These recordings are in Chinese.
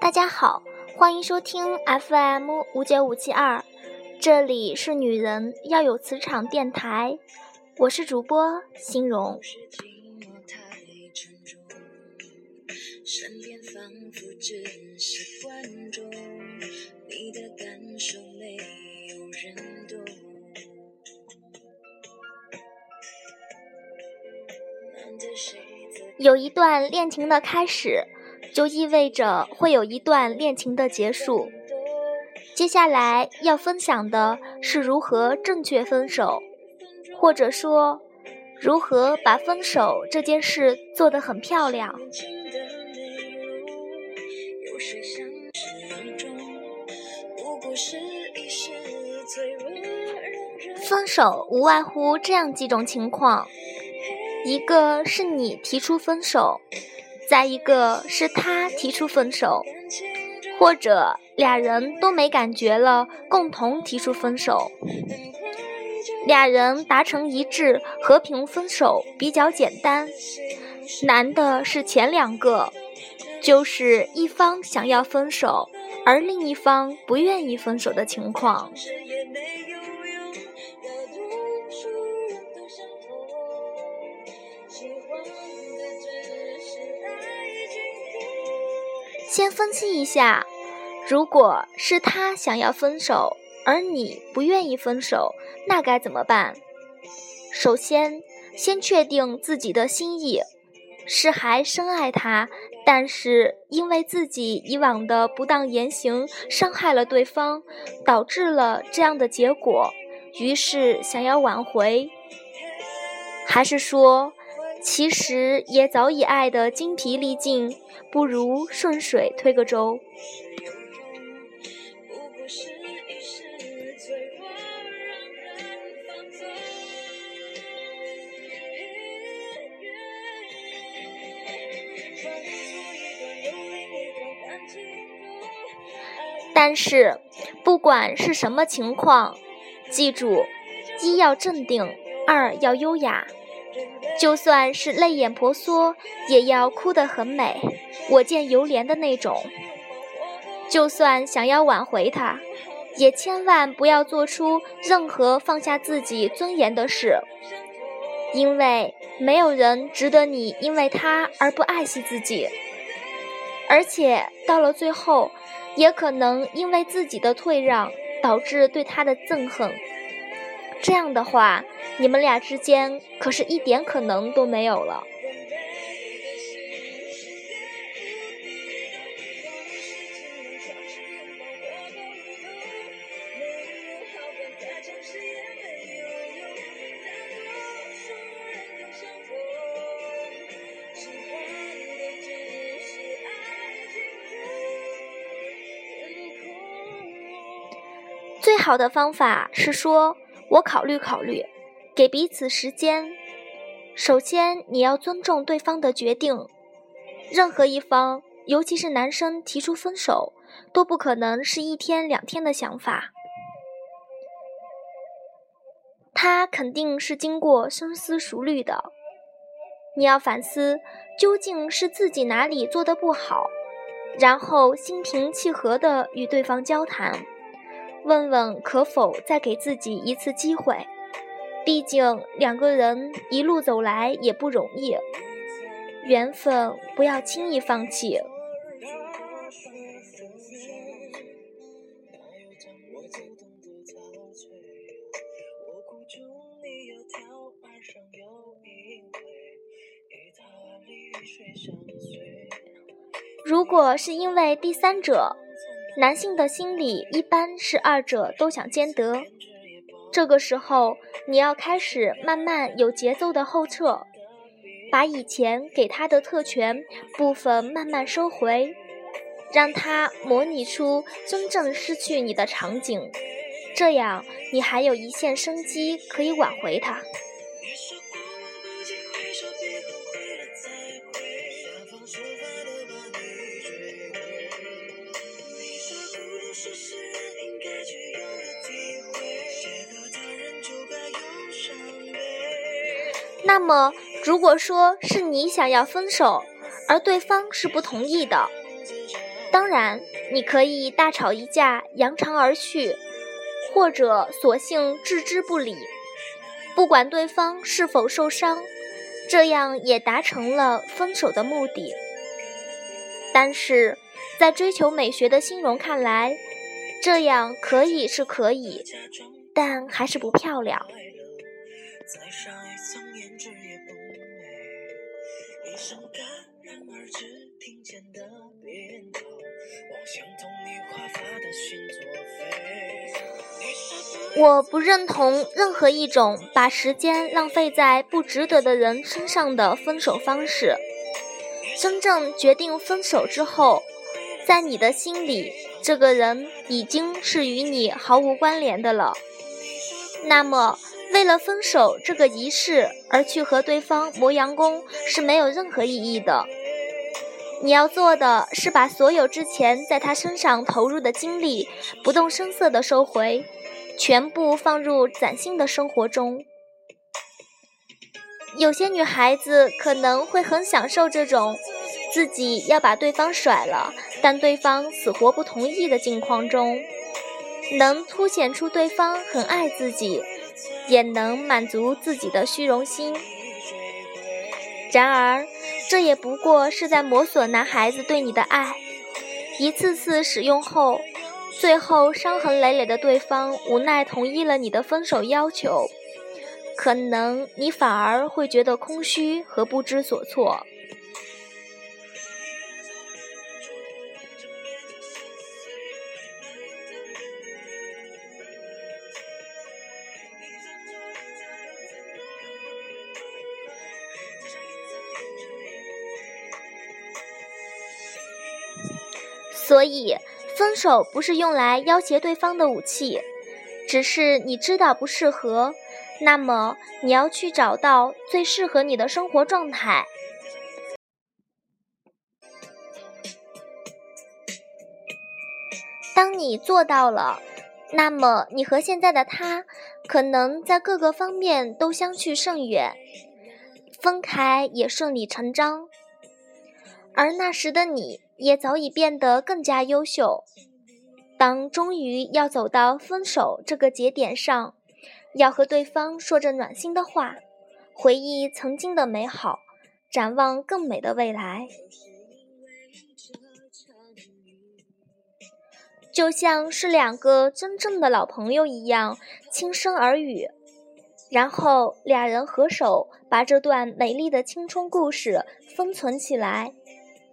大家好，欢迎收听 FM 五九五七二，这里是女人要有磁场电台，我是主播欣荣。有一段恋情的开始，就意味着会有一段恋情的结束。接下来要分享的是如何正确分手，或者说，如何把分手这件事做得很漂亮。分手无外乎这样几种情况。一个是你提出分手，再一个是他提出分手，或者俩人都没感觉了，共同提出分手。俩人达成一致，和平分手比较简单。难的是前两个，就是一方想要分手，而另一方不愿意分手的情况。先分析一下，如果是他想要分手，而你不愿意分手，那该怎么办？首先，先确定自己的心意，是还深爱他，但是因为自己以往的不当言行伤害了对方，导致了这样的结果，于是想要挽回，还是说？其实也早已爱得精疲力尽，不如顺水推个舟。但是，不管是什么情况，记住：一要镇定，二要优雅。就算是泪眼婆娑，也要哭得很美，我见犹怜的那种。就算想要挽回他，也千万不要做出任何放下自己尊严的事，因为没有人值得你因为他而不爱惜自己，而且到了最后，也可能因为自己的退让导致对他的憎恨。这样的话，你们俩之间可是一点可能都没有了。最好的方法是说。我考虑考虑，给彼此时间。首先，你要尊重对方的决定。任何一方，尤其是男生提出分手，都不可能是一天两天的想法。他肯定是经过深思熟虑的。你要反思，究竟是自己哪里做的不好，然后心平气和地与对方交谈。问问可否再给自己一次机会？毕竟两个人一路走来也不容易，缘分不要轻易放弃。如果是因为第三者。男性的心理一般是二者都想兼得，这个时候你要开始慢慢有节奏的后撤，把以前给他的特权部分慢慢收回，让他模拟出真正失去你的场景，这样你还有一线生机可以挽回他。那么，如果说是你想要分手，而对方是不同意的，当然，你可以大吵一架，扬长而去，或者索性置之不理，不管对方是否受伤，这样也达成了分手的目的。但是在追求美学的欣荣看来，这样可以是可以，但还是不漂亮。我不认同任何一种把时间浪费在不值得的人身上的分手方式。真正决定分手之后，在你的心里，这个人已经是与你毫无关联的了。那么，为了分手这个仪式而去和对方磨洋工是没有任何意义的。你要做的是把所有之前在他身上投入的精力不动声色地收回，全部放入崭新的生活中。有些女孩子可能会很享受这种自己要把对方甩了，但对方死活不同意的境况中，能凸显出对方很爱自己，也能满足自己的虚荣心。然而。这也不过是在磨损男孩子对你的爱，一次次使用后，最后伤痕累累的对方无奈同意了你的分手要求，可能你反而会觉得空虚和不知所措。所以，分手不是用来要挟对方的武器，只是你知道不适合，那么你要去找到最适合你的生活状态。当你做到了，那么你和现在的他可能在各个方面都相去甚远，分开也顺理成章。而那时的你。也早已变得更加优秀。当终于要走到分手这个节点上，要和对方说着暖心的话，回忆曾经的美好，展望更美的未来，就像是两个真正的老朋友一样轻声耳语，然后俩人合手把这段美丽的青春故事封存起来。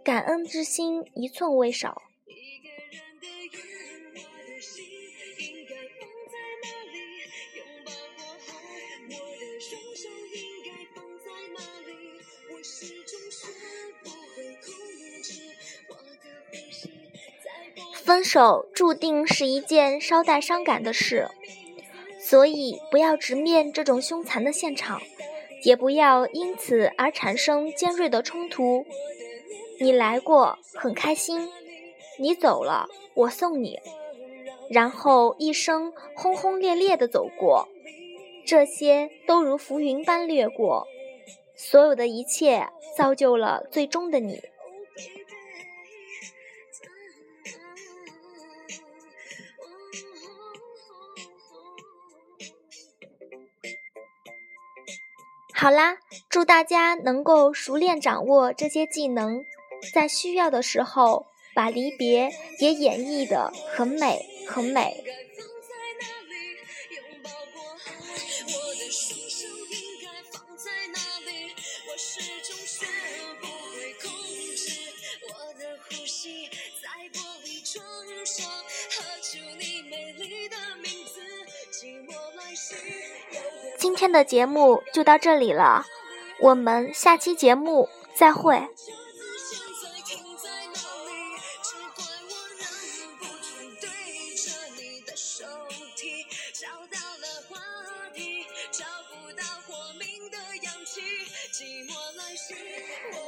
感恩之心一寸未少。分手注定是一件稍带伤感的事，所以不要直面这种凶残的现场，也不要因此而产生尖锐的冲突。你来过，很开心；你走了，我送你。然后一生轰轰烈烈的走过，这些都如浮云般掠过。所有的一切造就了最终的你。好啦，祝大家能够熟练掌握这些技能。在需要的时候，把离别也演绎的很美，很美。今天的节目就到这里了，我们下期节目再会。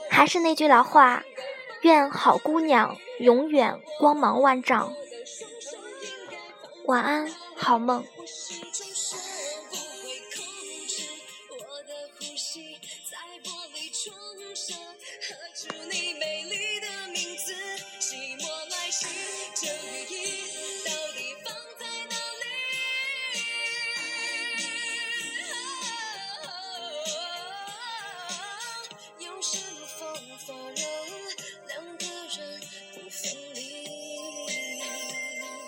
还是那句老话，愿好姑娘永远光芒万丈。晚安，好梦。